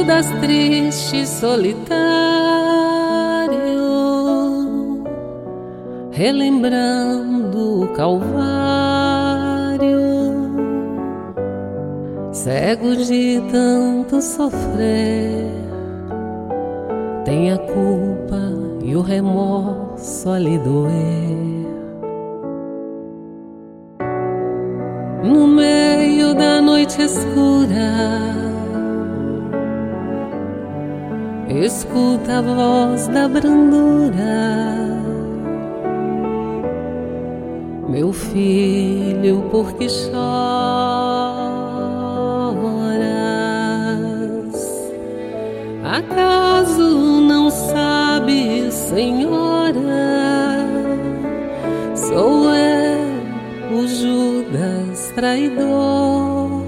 Judas triste, solitário, relembrando o Calvário, cego de tanto sofrer, tem a culpa e o remorso a lhe doer. No meio da noite escura, escuta a voz da brandura. Meu filho, por que choras? Acaso não sabes, Senhora? Sou eu, o Judas traidor,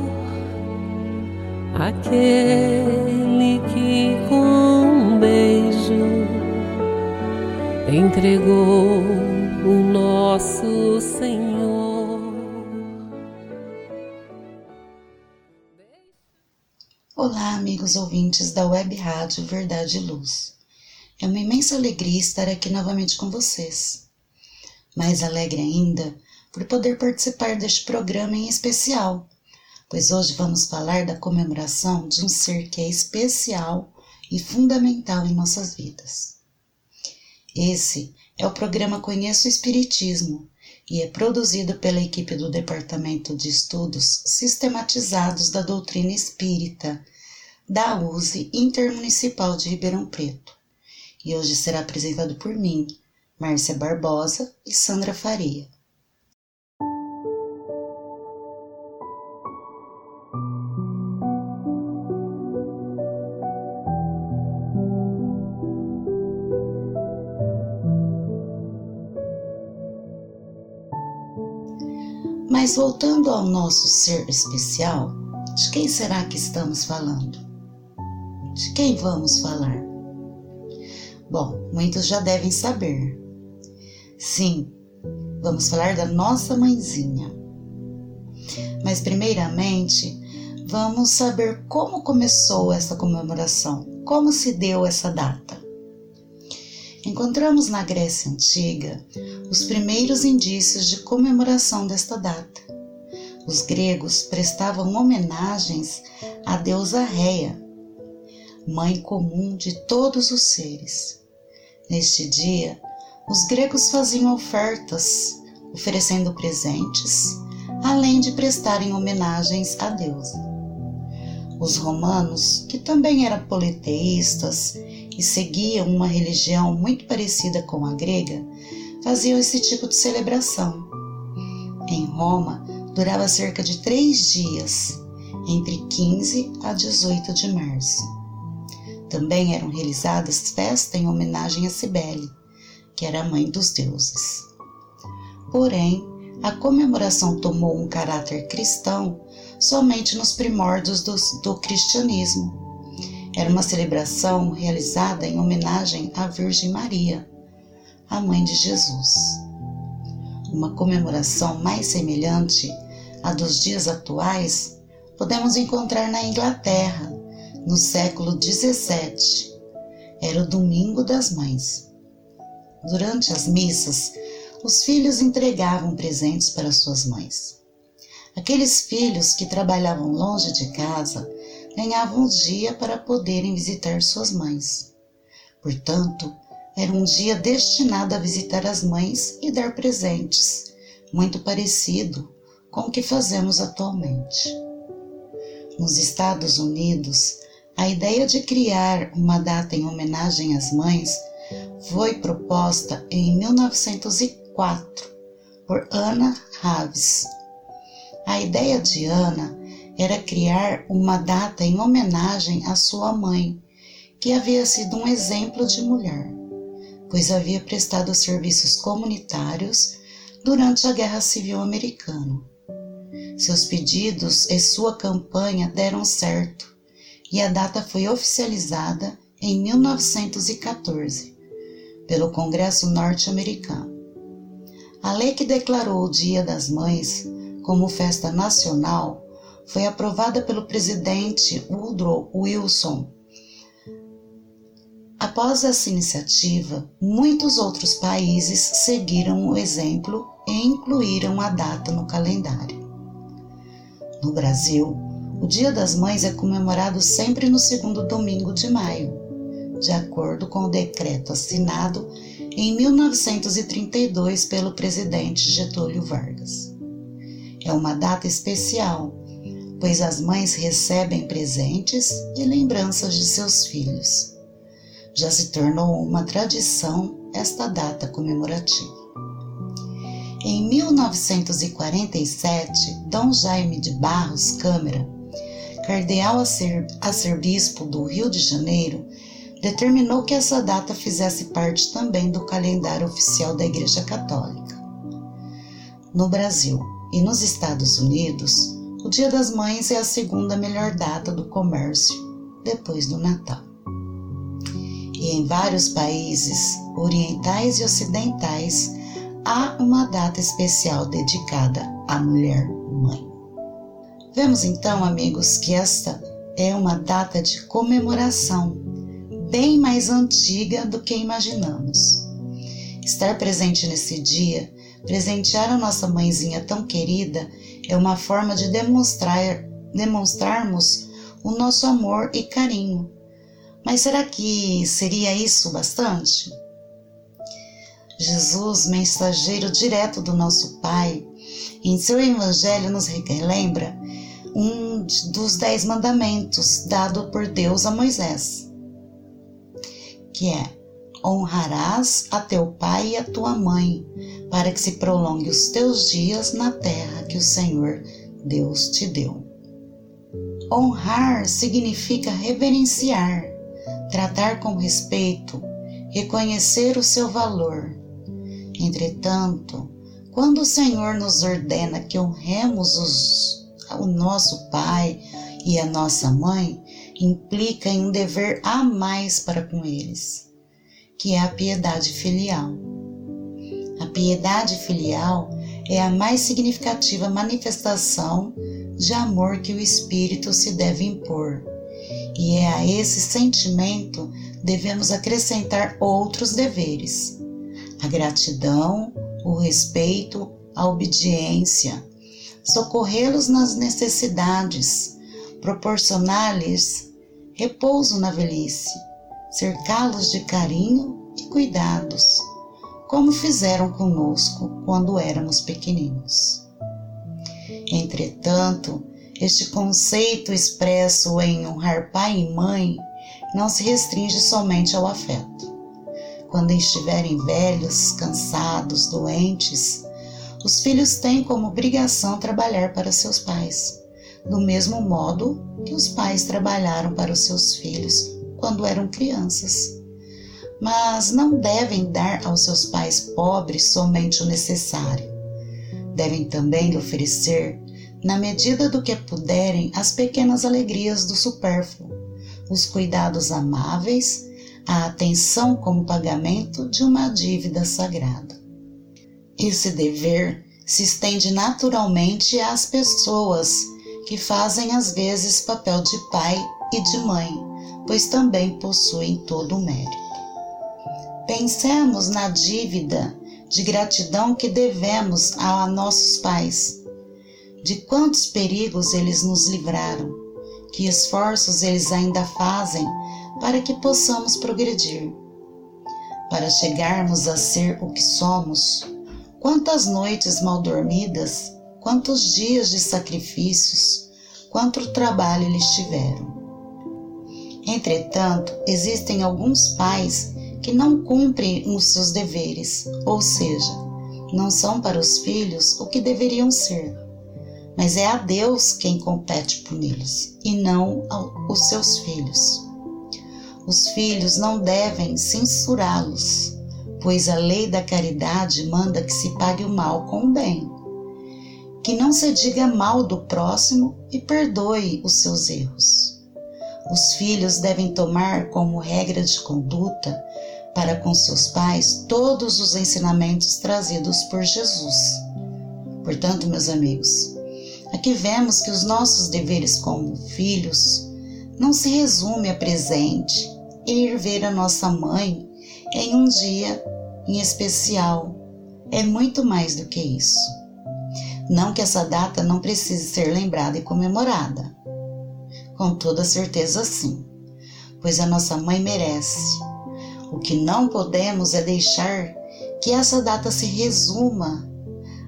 aquele entregou o nosso Senhor. Olá, amigos ouvintes da Web Rádio Verdade e Luz. É uma imensa alegria estar aqui novamente com vocês. Mais alegre ainda por poder participar deste programa em especial, pois hoje vamos falar da comemoração de um ser que é especial e fundamental em nossas vidas. Esse é o programa Conheço o Espiritismo e é produzido pela equipe do Departamento de Estudos Sistematizados da Doutrina Espírita da USE Intermunicipal de Ribeirão Preto. E hoje será apresentado por mim, Márcia Barbosa e Sandra Faria. Mas voltando ao nosso ser especial, de quem será que estamos falando? De quem vamos falar? Bom, muitos já devem saber. Sim, vamos falar da nossa mãezinha. Mas, primeiramente, vamos saber como começou essa comemoração, como se deu essa data. Encontramos na Grécia Antiga os primeiros indícios de comemoração desta data. Os gregos prestavam homenagens à deusa Réia, mãe comum de todos os seres. Neste dia, os gregos faziam ofertas, oferecendo presentes, além de prestarem homenagens à deusa. Os romanos, que também eram politeístas e seguiam uma religião muito parecida com a grega, faziam esse tipo de celebração. Em Roma, durava cerca de três dias, entre 15 a 18 de março. Também eram realizadas festas em homenagem a Cibele, que era a mãe dos deuses. Porém, a comemoração tomou um caráter cristão somente nos primórdios do, do cristianismo. Era uma celebração realizada em homenagem à Virgem Maria, a mãe de Jesus. Uma comemoração mais semelhante à dos dias atuais podemos encontrar na Inglaterra, no século XVII. Era o domingo das mães. Durante as missas, os filhos entregavam presentes para suas mães. Aqueles filhos que trabalhavam longe de casa ganhavam um dia para poderem visitar suas mães. Portanto, era um dia destinado a visitar as mães e dar presentes, muito parecido com o que fazemos atualmente. Nos Estados Unidos, a ideia de criar uma data em homenagem às mães foi proposta em 1904 por Anna Raves. A ideia de Anna era criar uma data em homenagem à sua mãe, que havia sido um exemplo de mulher, pois havia prestado serviços comunitários durante a Guerra Civil Americana. Seus pedidos e sua campanha deram certo e a data foi oficializada em 1914 pelo Congresso norte-americano. A lei que declarou o Dia das Mães como festa nacional foi aprovada pelo presidente Woodrow Wilson. Após essa iniciativa, muitos outros países seguiram o exemplo e incluíram a data no calendário. No Brasil, o Dia das Mães é comemorado sempre no segundo domingo de maio, de acordo com o decreto assinado em 1932 pelo presidente Getúlio Vargas. É uma data especial, pois as mães recebem presentes e lembranças de seus filhos. Já se tornou uma tradição esta data comemorativa. Em 1947, Dom Jaime de Barros Câmara, cardeal arcebispo do Rio de Janeiro, determinou que essa data fizesse parte também do calendário oficial da Igreja Católica. No Brasil e nos Estados Unidos, Dia das Mães é a segunda melhor data do comércio, depois do Natal. E em vários países orientais e ocidentais há uma data especial dedicada à mulher mãe. Vemos então, amigos, que esta é uma data de comemoração bem mais antiga do que imaginamos. Estar presente nesse dia, presentear a nossa mãezinha tão querida, é uma forma de demonstrar, demonstrarmos o nosso amor e carinho. Mas será que seria isso bastante? Jesus, mensageiro direto do nosso Pai, em seu Evangelho nos relembra um dos dez mandamentos dado por Deus a Moisés que é: honrarás a teu pai e a tua mãe, para que se prolongue os teus dias na terra que o Senhor Deus te deu. Honrar significa reverenciar, tratar com respeito, reconhecer o seu valor. Entretanto, quando o Senhor nos ordena que honremos os, o nosso pai e a nossa mãe, implica em um dever a mais para com eles, que é a piedade filial. A piedade filial é a mais significativa manifestação de amor que o espírito se deve impor, e é a esse sentimento devemos acrescentar outros deveres: a gratidão, o respeito, a obediência, socorrê-los nas necessidades, proporcionar-lhes repouso na velhice, cercá-los de carinho e cuidados, como fizeram conosco quando éramos pequeninos. Entretanto, este conceito expresso em honrar pai e mãe não se restringe somente ao afeto. Quando estiverem velhos, cansados, doentes, os filhos têm como obrigação trabalhar para seus pais do mesmo modo que os pais trabalharam para os seus filhos quando eram crianças. Mas não devem dar aos seus pais pobres somente o necessário. Devem também lhe oferecer, na medida do que puderem, as pequenas alegrias do supérfluo, os cuidados amáveis, a atenção como pagamento de uma dívida sagrada. Esse dever se estende naturalmente às pessoas que fazem às vezes papel de pai e de mãe, pois também possuem todo o mérito. Pensemos na dívida de gratidão que devemos a nossos pais, de quantos perigos eles nos livraram, que esforços eles ainda fazem para que possamos progredir. Para chegarmos a ser o que somos, quantas noites mal dormidas, quantos dias de sacrifícios, quanto trabalho eles tiveram. Entretanto, existem alguns pais que não cumprem os seus deveres, ou seja, não são para os filhos o que deveriam ser. Mas é a Deus quem compete puni-los e não os seus filhos. Os filhos não devem censurá-los, pois a lei da caridade manda que se pague o mal com o bem. Que não se diga mal do próximo e perdoe os seus erros. Os filhos devem tomar como regra de conduta para com seus pais todos os ensinamentos trazidos por Jesus. Portanto, meus amigos, aqui vemos que os nossos deveres como filhos não se resume a presente e ir ver a nossa mãe em um dia em especial. É muito mais do que isso. Não que essa data não precise ser lembrada e comemorada. Com toda certeza sim, pois a nossa mãe merece o que não podemos é deixar que essa data se resuma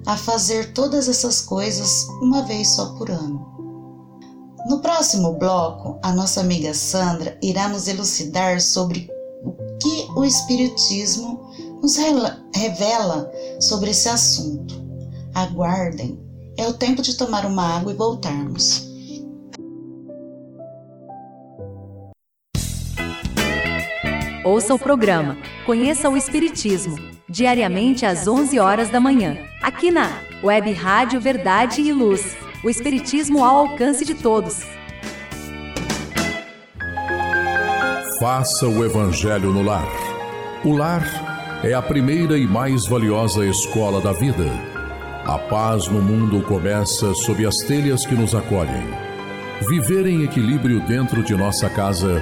a fazer todas essas coisas uma vez só por ano. No próximo bloco, a nossa amiga Sandra irá nos elucidar sobre o que o Espiritismo nos revela sobre esse assunto. Aguardem, é o tempo de tomar uma água e voltarmos. Ouça o programa Conheça o Espiritismo, diariamente às 11 horas da manhã, aqui na Web Rádio Verdade e Luz. O Espiritismo ao alcance de todos. Faça o Evangelho no lar. O lar é a primeira e mais valiosa escola da vida. A paz no mundo começa sob as telhas que nos acolhem. Viver em equilíbrio dentro de nossa casa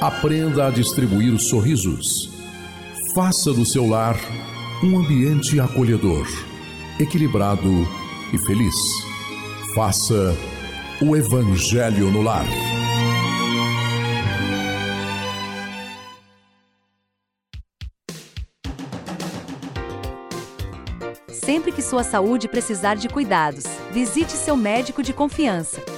Aprenda a distribuir sorrisos. Faça do seu lar um ambiente acolhedor, equilibrado e feliz. Faça o Evangelho no lar. Sempre que sua saúde precisar de cuidados, visite seu médico de confiança.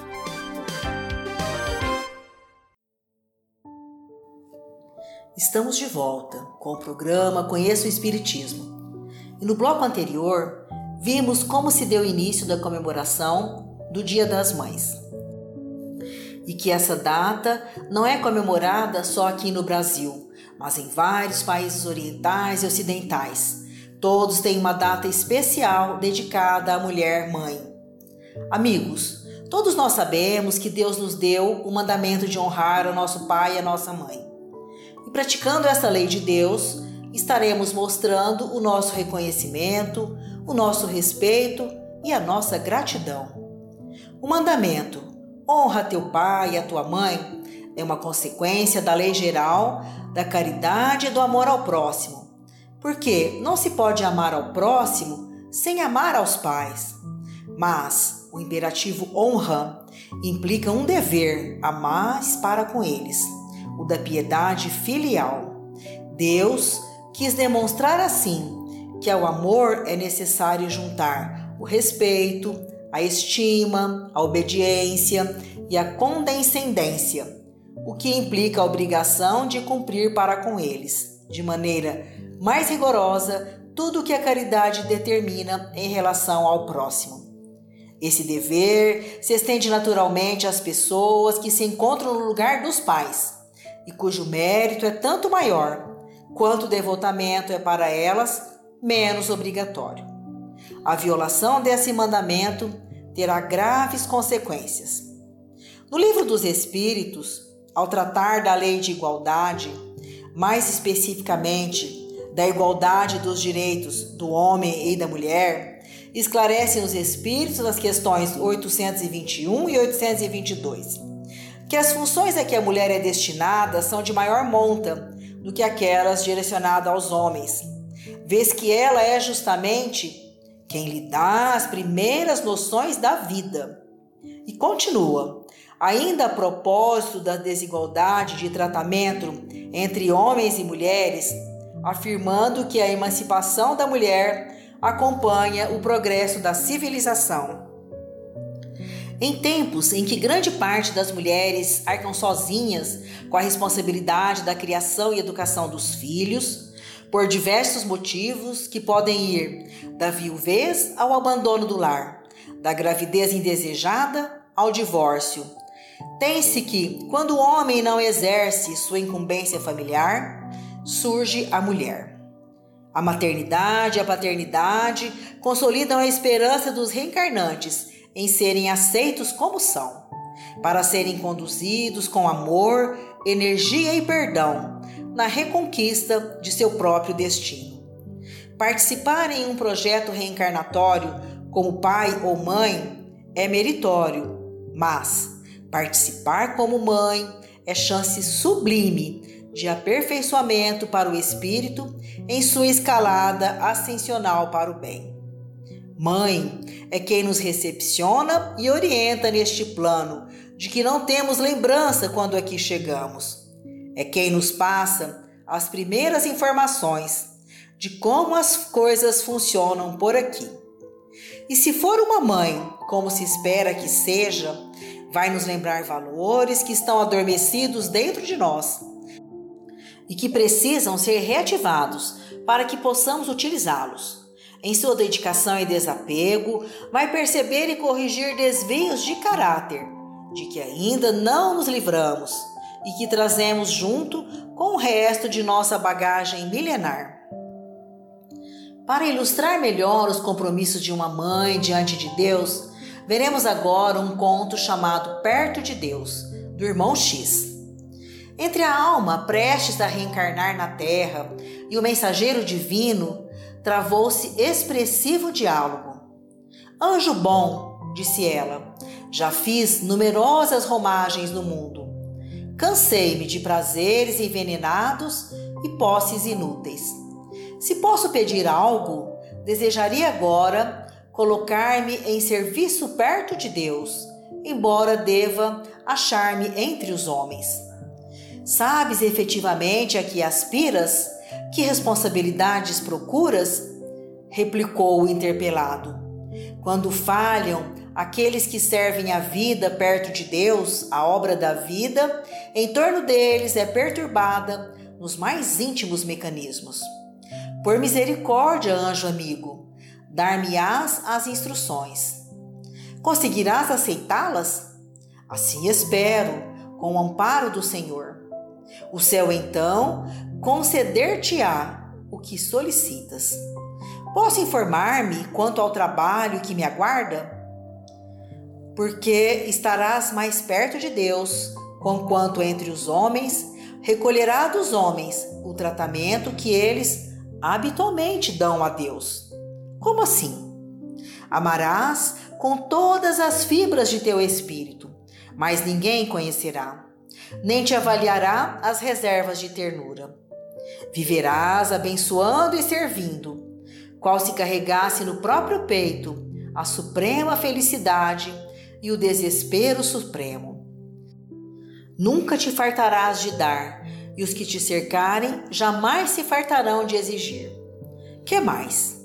Estamos de volta com o programa Conheça o Espiritismo. E no bloco anterior, vimos como se deu início da comemoração do Dia das Mães. E que essa data não é comemorada só aqui no Brasil, mas em vários países orientais e ocidentais. Todos têm uma data especial dedicada à mulher mãe. Amigos, todos nós sabemos que Deus nos deu o mandamento de honrar o nosso pai e a nossa mãe. Praticando essa lei de Deus, estaremos mostrando o nosso reconhecimento, o nosso respeito e a nossa gratidão. O mandamento honra teu pai e a tua mãe é uma consequência da lei geral da caridade e do amor ao próximo. Porque não se pode amar ao próximo sem amar aos pais. Mas o imperativo honra implica um dever a mais para com eles o da piedade filial. Deus quis demonstrar assim que ao amor é necessário juntar o respeito, a estima, a obediência e a condescendência, o que implica a obrigação de cumprir para com eles, de maneira mais rigorosa, tudo o que a caridade determina em relação ao próximo. Esse dever se estende naturalmente às pessoas que se encontram no lugar dos pais e cujo mérito é tanto maior quanto o devotamento é para elas menos obrigatório. A violação desse mandamento terá graves consequências. No livro dos Espíritos, ao tratar da lei de igualdade, mais especificamente da igualdade dos direitos do homem e da mulher, esclarecem os Espíritos nas questões 821 e 822 que as funções a que a mulher é destinada são de maior monta do que aquelas direcionadas aos homens, vez que ela é justamente quem lhe dá as primeiras noções da vida. E continua: ainda a propósito da desigualdade de tratamento entre homens e mulheres, afirmando que a emancipação da mulher acompanha o progresso da civilização. Em tempos em que grande parte das mulheres arcam sozinhas com a responsabilidade da criação e educação dos filhos, por diversos motivos que podem ir da viuvez ao abandono do lar, da gravidez indesejada ao divórcio. Tem-se que, quando o homem não exerce sua incumbência familiar, surge a mulher. A maternidade e a paternidade consolidam a esperança dos reencarnantes em serem aceitos como são, para serem conduzidos com amor, energia e perdão na reconquista de seu próprio destino. Participar em um projeto reencarnatório como pai ou mãe é meritório, mas participar como mãe é chance sublime de aperfeiçoamento para o espírito em sua escalada ascensional para o bem. Mãe é quem nos recepciona e orienta neste plano de que não temos lembrança quando aqui chegamos é quem nos passa as primeiras informações de como as coisas funcionam por aqui. E se for uma mãe, como se espera que seja, vai nos lembrar valores que estão adormecidos dentro de nós e que precisam ser reativados para que possamos utilizá-los. Em sua dedicação e desapego, vai perceber e corrigir desvios de caráter, de que ainda não nos livramos e que trazemos junto com o resto de nossa bagagem milenar. Para ilustrar melhor os compromissos de uma mãe diante de Deus, veremos agora um conto chamado Perto de Deus, do irmão X. Entre a alma prestes a reencarnar na terra e o mensageiro divino, travou-se expressivo diálogo. Anjo bom, disse ela, já fiz numerosas romagens no mundo Cansei-me de prazeres envenenados e posses inúteis. Se posso pedir algo, desejaria agora colocar-me em serviço perto de Deus, embora deva achar-me entre os homens. Sabes efetivamente a que aspiras? Que responsabilidades procuras? replicou o interpelado. Quando falham aqueles que servem a vida perto de Deus, a obra da vida, em torno deles é perturbada nos mais íntimos mecanismos. Por misericórdia, anjo amigo, dar-me-ás as instruções. Conseguirás aceitá-las? Assim espero, com o amparo do Senhor. O céu então conceder-te-á o que solicitas. Posso informar-me quanto ao trabalho que me aguarda? porque estarás mais perto de Deus, conquanto entre os homens recolherá dos homens o tratamento que eles habitualmente dão a Deus. Como assim? Amarás com todas as fibras de teu espírito, mas ninguém conhecerá, nem te avaliará as reservas de ternura. Viverás abençoando e servindo, qual se carregasse no próprio peito a suprema felicidade e o desespero supremo. nunca te fartarás de dar, e os que te cercarem jamais se fartarão de exigir. Que mais?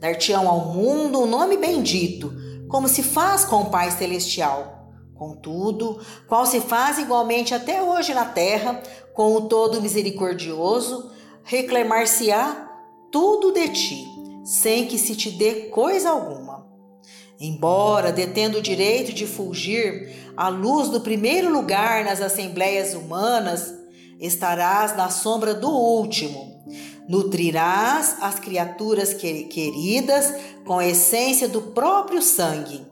Dar-te-ão ao mundo um nome bendito, como se faz com o Pai Celestial. Contudo, qual se faz igualmente até hoje na terra, com o Todo Misericordioso, reclamar-se-á tudo de ti, sem que se te dê coisa alguma. Embora detendo o direito de fulgir à luz do primeiro lugar nas assembleias humanas, estarás na sombra do último. Nutrirás as criaturas queridas com a essência do próprio sangue.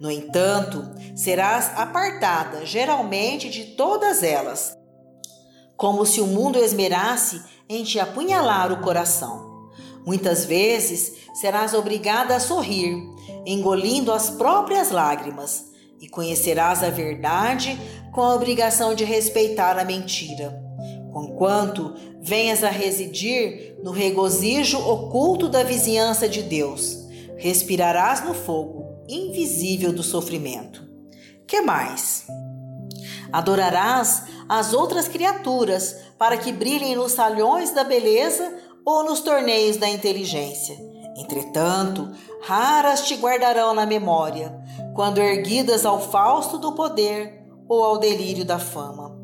No entanto, serás apartada geralmente de todas elas, como se o mundo esmerasse em te apunhalar o coração. Muitas vezes serás obrigada a sorrir, engolindo as próprias lágrimas, e conhecerás a verdade com a obrigação de respeitar a mentira. Conquanto venhas a residir no regozijo oculto da vizinhança de Deus, respirarás no fogo invisível do sofrimento. Que mais? Adorarás as outras criaturas para que brilhem nos salões da beleza ou nos torneios da inteligência. Entretanto, raras te guardarão na memória, quando erguidas ao fausto do poder ou ao delírio da fama.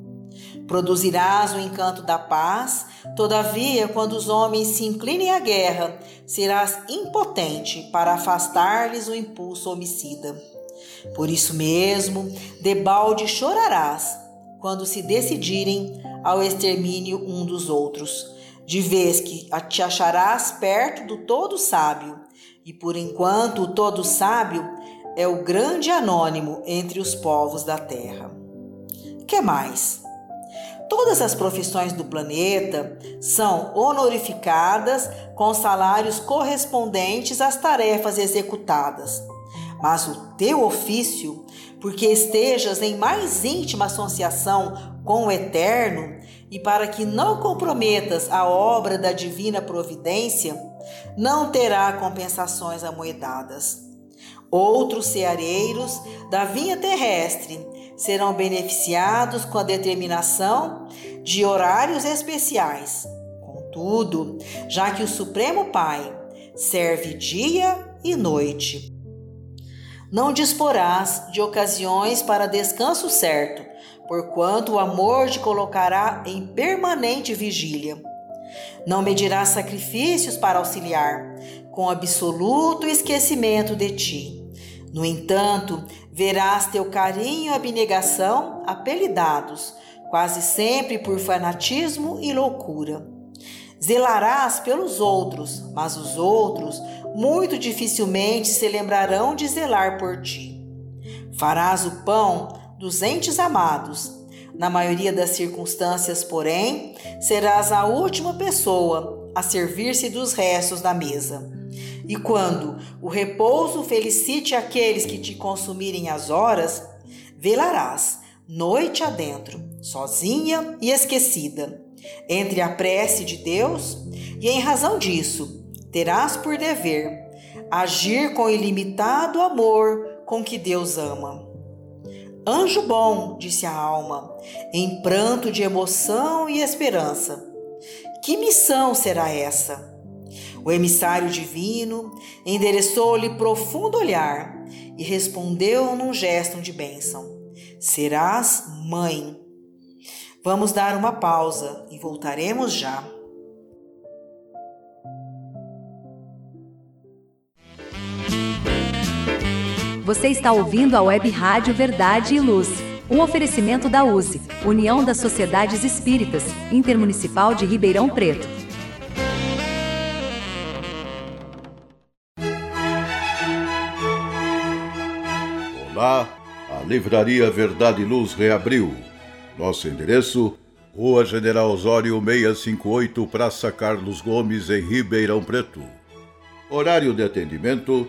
Produzirás o encanto da paz, todavia, quando os homens se inclinem à guerra, serás impotente para afastar-lhes o impulso homicida. Por isso mesmo, debalde chorarás quando se decidirem ao extermínio um dos outros de vez que te acharás perto do todo sábio, e por enquanto o todo sábio é o grande anônimo entre os povos da terra. Que mais? Todas as profissões do planeta são honorificadas com salários correspondentes às tarefas executadas. Mas o teu ofício, porque estejas em mais íntima associação com o Eterno, e para que não comprometas a obra da divina providência, não terá compensações amoedadas. Outros ceareiros da vinha terrestre serão beneficiados com a determinação de horários especiais. Contudo, já que o Supremo Pai serve dia e noite, não disporás de ocasiões para descanso certo, porquanto o amor te colocará em permanente vigília. Não medirás sacrifícios para auxiliar, com absoluto esquecimento de ti. No entanto, verás teu carinho e abnegação apelidados, quase sempre por fanatismo e loucura. Zelarás pelos outros, mas os outros muito dificilmente se lembrarão de zelar por ti. Farás o pão dos entes amados. Na maioria das circunstâncias, porém, serás a última pessoa a servir-se dos restos da mesa. E quando o repouso felicite aqueles que te consumirem as horas, velarás noite adentro, sozinha e esquecida, entre a prece de Deus, e em razão disso, terás por dever agir com ilimitado amor com que Deus ama. Anjo bom, disse a alma, em pranto de emoção e esperança. Que missão será essa? O emissário divino endereçou-lhe profundo olhar e respondeu num gesto de bênção: Serás mãe. Vamos dar uma pausa e voltaremos já. Você está ouvindo a Web Rádio Verdade e Luz. Um oferecimento da USE, União das Sociedades Espíritas, Intermunicipal de Ribeirão Preto. Olá, a Livraria Verdade e Luz reabriu. Nosso endereço: Rua General Osório 658, Praça Carlos Gomes, em Ribeirão Preto. Horário de atendimento: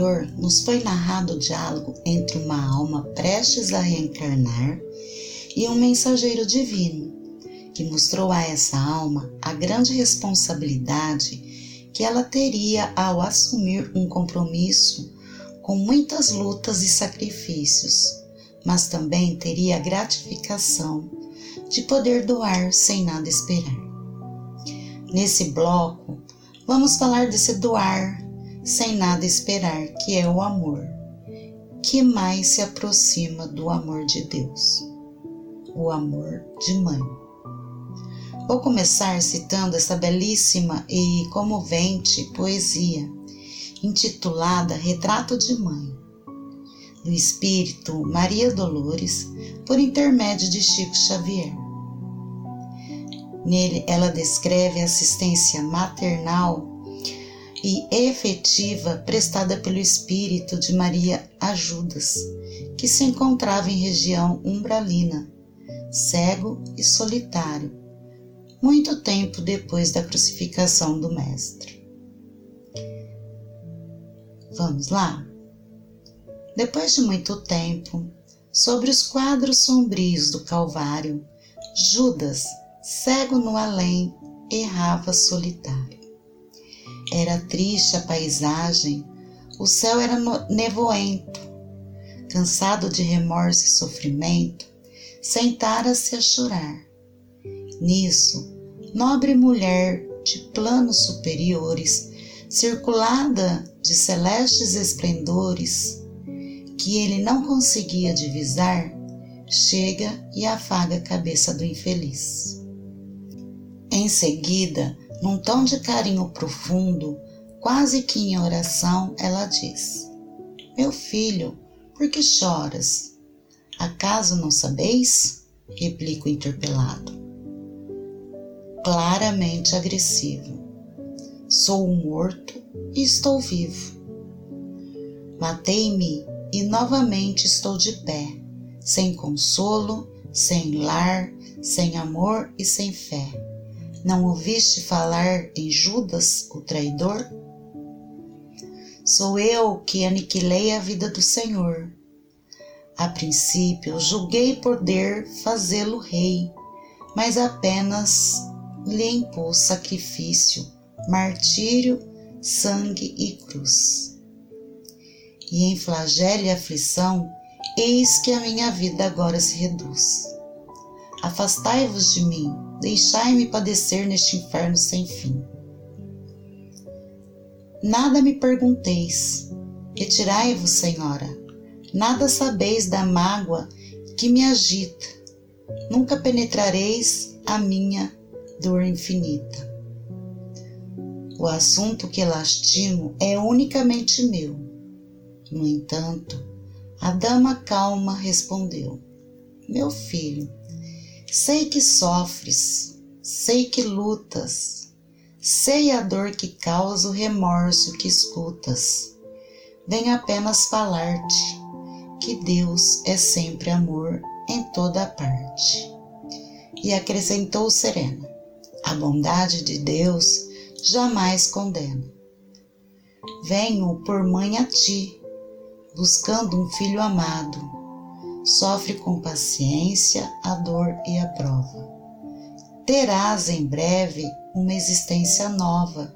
Anterior, nos foi narrado o diálogo entre uma alma prestes a reencarnar e um mensageiro divino, que mostrou a essa alma a grande responsabilidade que ela teria ao assumir um compromisso com muitas lutas e sacrifícios, mas também teria a gratificação de poder doar sem nada esperar. Nesse bloco, vamos falar desse doar sem nada esperar, que é o amor, que mais se aproxima do amor de Deus, o amor de mãe. Vou começar citando essa belíssima e comovente poesia, intitulada Retrato de Mãe, do espírito Maria Dolores, por intermédio de Chico Xavier. Nele, ela descreve a assistência maternal e efetiva prestada pelo espírito de Maria Ajudas, que se encontrava em região umbralina, cego e solitário, muito tempo depois da crucificação do Mestre. Vamos lá? Depois de muito tempo, sobre os quadros sombrios do Calvário, Judas, cego no além, errava solitário. Era triste a paisagem, o céu era nevoento. Cansado de remorso e sofrimento, sentara-se a chorar. Nisso, nobre mulher de planos superiores, circulada de celestes esplendores, que ele não conseguia divisar, chega e afaga a cabeça do infeliz. Em seguida, num tom de carinho profundo, quase que em oração, ela diz: Meu filho, por que choras? Acaso não sabeis? replica o interpelado. Claramente agressivo. Sou morto e estou vivo. Matei-me e novamente estou de pé, sem consolo, sem lar, sem amor e sem fé não ouviste falar em Judas, o traidor? Sou eu que aniquilei a vida do Senhor. A princípio julguei poder fazê-lo rei, mas apenas lhe impus sacrifício, martírio, sangue e cruz. E em flagelo e aflição, eis que a minha vida agora se reduz. Afastai-vos de mim, deixai-me padecer neste inferno sem fim. Nada me pergunteis, retirai-vos, Senhora, nada sabeis da mágoa que me agita, nunca penetrareis a minha dor infinita. O assunto que lastimo é unicamente meu. No entanto, a dama calma respondeu: Meu filho, Sei que sofres, sei que lutas, sei a dor que causa o remorso que escutas. Vem apenas falar-te que Deus é sempre amor em toda parte. E acrescentou serena: a bondade de Deus jamais condena. Venho por mãe a ti, buscando um filho amado sofre com paciência a dor e a prova. Terás em breve uma existência nova.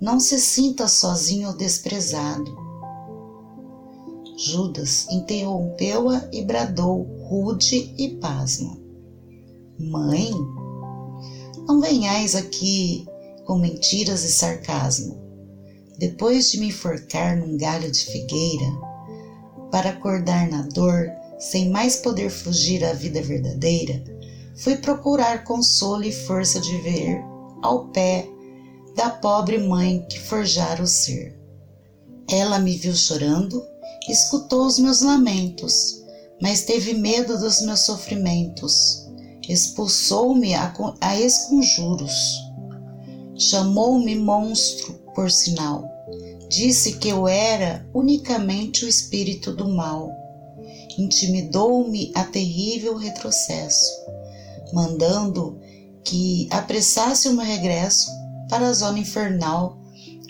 Não se sinta sozinho ou desprezado. Judas interrompeu-a e bradou rude e pasmo. Mãe, não venhais aqui com mentiras e sarcasmo. Depois de me enforcar num galho de figueira, para acordar na dor, sem mais poder fugir à vida verdadeira, fui procurar consolo e força de ver ao pé da pobre mãe que forjara o ser. Ela me viu chorando, escutou os meus lamentos, mas teve medo dos meus sofrimentos. Expulsou-me a, a esconjuros. Chamou-me monstro, por sinal. Disse que eu era unicamente o espírito do mal. Intimidou-me a terrível retrocesso, mandando que apressasse o meu regresso para a zona infernal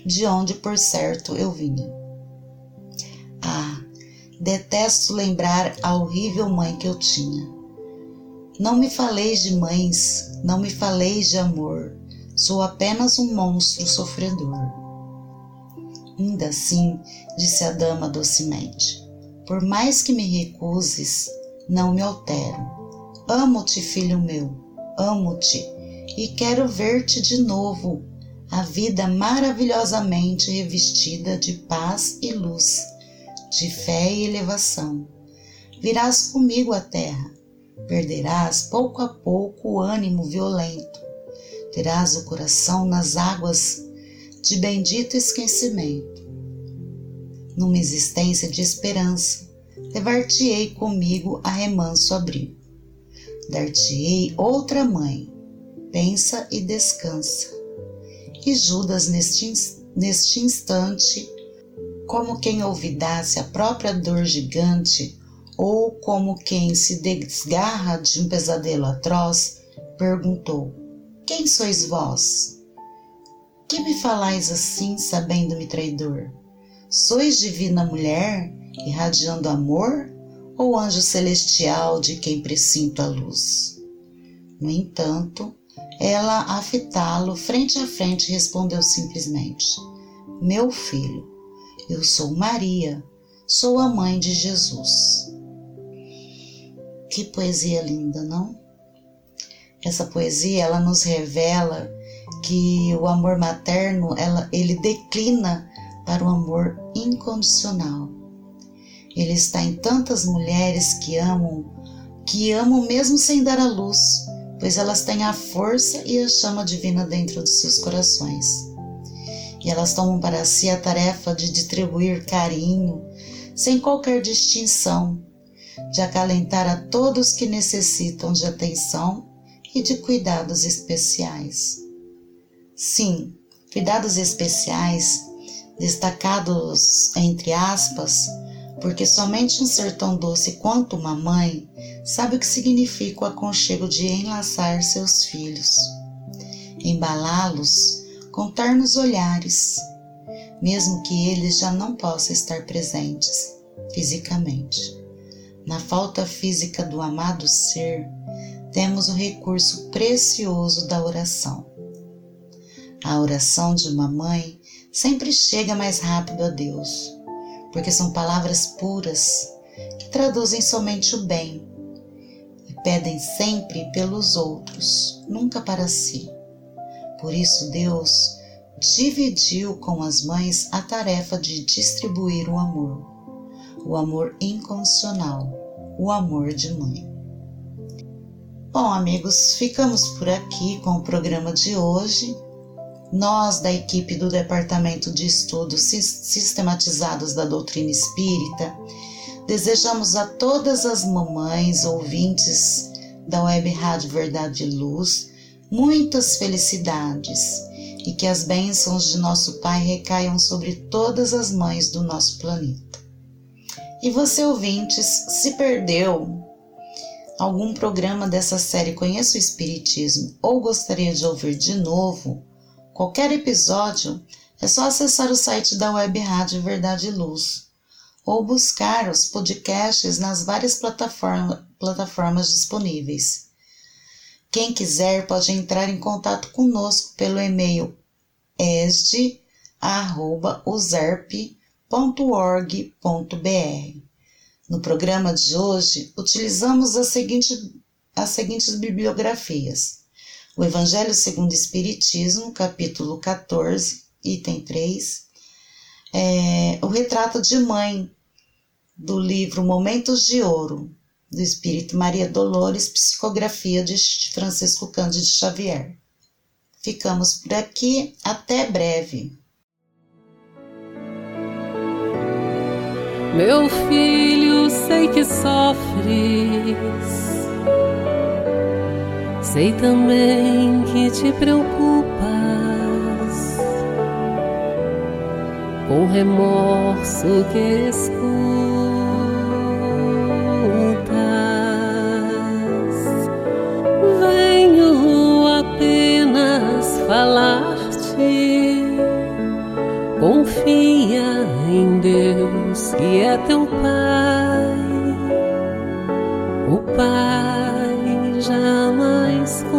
de onde, por certo, eu vinha. Ah, detesto lembrar a horrível mãe que eu tinha. Não me faleis de mães, não me faleis de amor, sou apenas um monstro sofredor. Ainda assim, disse a dama docemente, por mais que me recuses, não me altero. Amo-te, filho meu, amo-te e quero ver-te de novo a vida maravilhosamente revestida de paz e luz, de fé e elevação. Virás comigo à terra, perderás pouco a pouco o ânimo violento, terás o coração nas águas de bendito esquecimento. Numa existência de esperança, levar-te-ei comigo a remanso abrigo. Dar-te-ei outra mãe, pensa e descansa e Judas, neste, neste instante, como quem olvidasse a própria dor gigante, ou como quem se desgarra de um pesadelo atroz, perguntou: Quem sois vós? Que me falais assim, sabendo-me traidor? Sois divina mulher, irradiando amor, ou anjo celestial de quem presinto a luz? No entanto, ela, a fitá-lo frente a frente, respondeu simplesmente: Meu filho, eu sou Maria, sou a mãe de Jesus. Que poesia linda, não? Essa poesia ela nos revela que o amor materno ela, ele declina para o amor incondicional. Ele está em tantas mulheres que amam, que amam mesmo sem dar a luz, pois elas têm a força e a chama divina dentro dos seus corações. E elas tomam para si a tarefa de distribuir carinho, sem qualquer distinção, de acalentar a todos que necessitam de atenção e de cuidados especiais. Sim, cuidados especiais, destacados entre aspas, porque somente um ser tão doce quanto uma mãe sabe o que significa o aconchego de enlaçar seus filhos, embalá-los com ternos olhares, mesmo que eles já não possam estar presentes fisicamente. Na falta física do amado ser, temos o recurso precioso da oração. A oração de uma mãe sempre chega mais rápido a Deus, porque são palavras puras que traduzem somente o bem pedem sempre pelos outros, nunca para si. Por isso, Deus dividiu com as mães a tarefa de distribuir o amor, o amor incondicional, o amor de mãe. Bom, amigos, ficamos por aqui com o programa de hoje. Nós, da equipe do Departamento de Estudos Sistematizados da Doutrina Espírita, Desejamos a todas as mamães ouvintes da Web Rádio Verdade e Luz muitas felicidades e que as bênçãos de nosso Pai recaiam sobre todas as mães do nosso planeta. E você, ouvintes, se perdeu algum programa dessa série Conheça o Espiritismo ou gostaria de ouvir de novo qualquer episódio, é só acessar o site da Web Rádio Verdade e Luz ou buscar os podcasts nas várias plataforma, plataformas disponíveis. Quem quiser pode entrar em contato conosco pelo e-mail esd.userp.org.br. No programa de hoje, utilizamos as seguintes bibliografias: o Evangelho segundo o Espiritismo, capítulo 14, item 3, é, o Retrato de Mãe, do livro Momentos de Ouro, do Espírito Maria Dolores, psicografia de Francisco Cândido Xavier. Ficamos por aqui, até breve. Meu filho, sei que sofres, sei também que te preocupas com remorso que escutas. Venho apenas falar-te, confia em Deus que é teu Pai.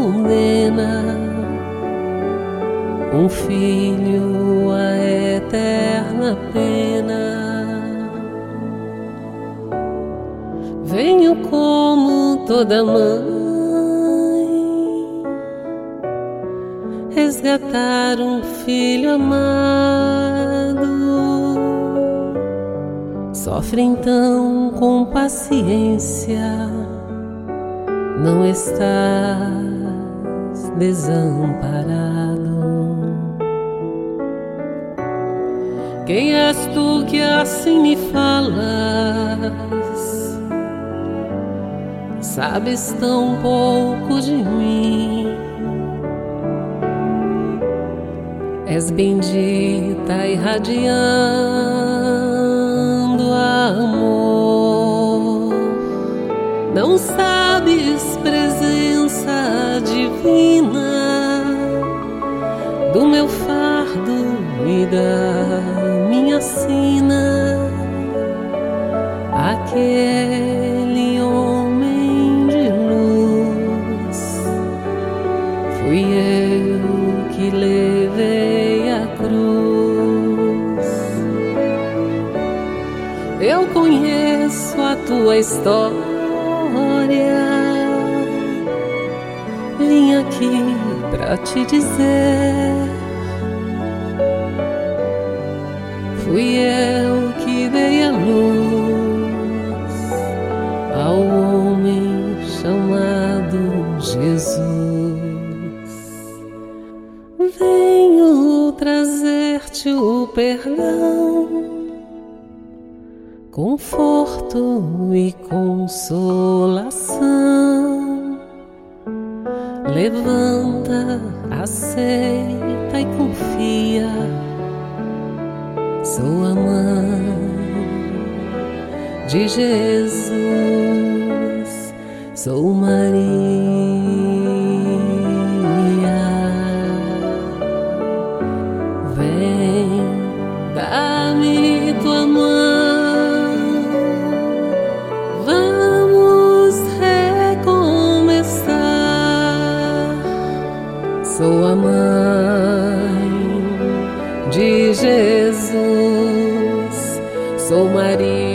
Condena um filho a eterna pena. Venho como toda mãe resgatar um filho amado. Sofre então com paciência, não estás desamparado. Quem és tu que assim me falas? Sabes tão pouco de mim. És bendita irradiando amor. Não sabes divina do meu fardo e da minha sina. Aquele homem de luz fui eu que levei a cruz. Eu conheço a tua história. Aqui pra te dizer. Fui eu que dei a luz ao homem chamado Jesus. Venho trazer-te o perdão, conforto e consolação. Levanta, aceita e confia sou a mãe de Jesus, sou Maria. Sou a mãe de Jesus, sou Maria.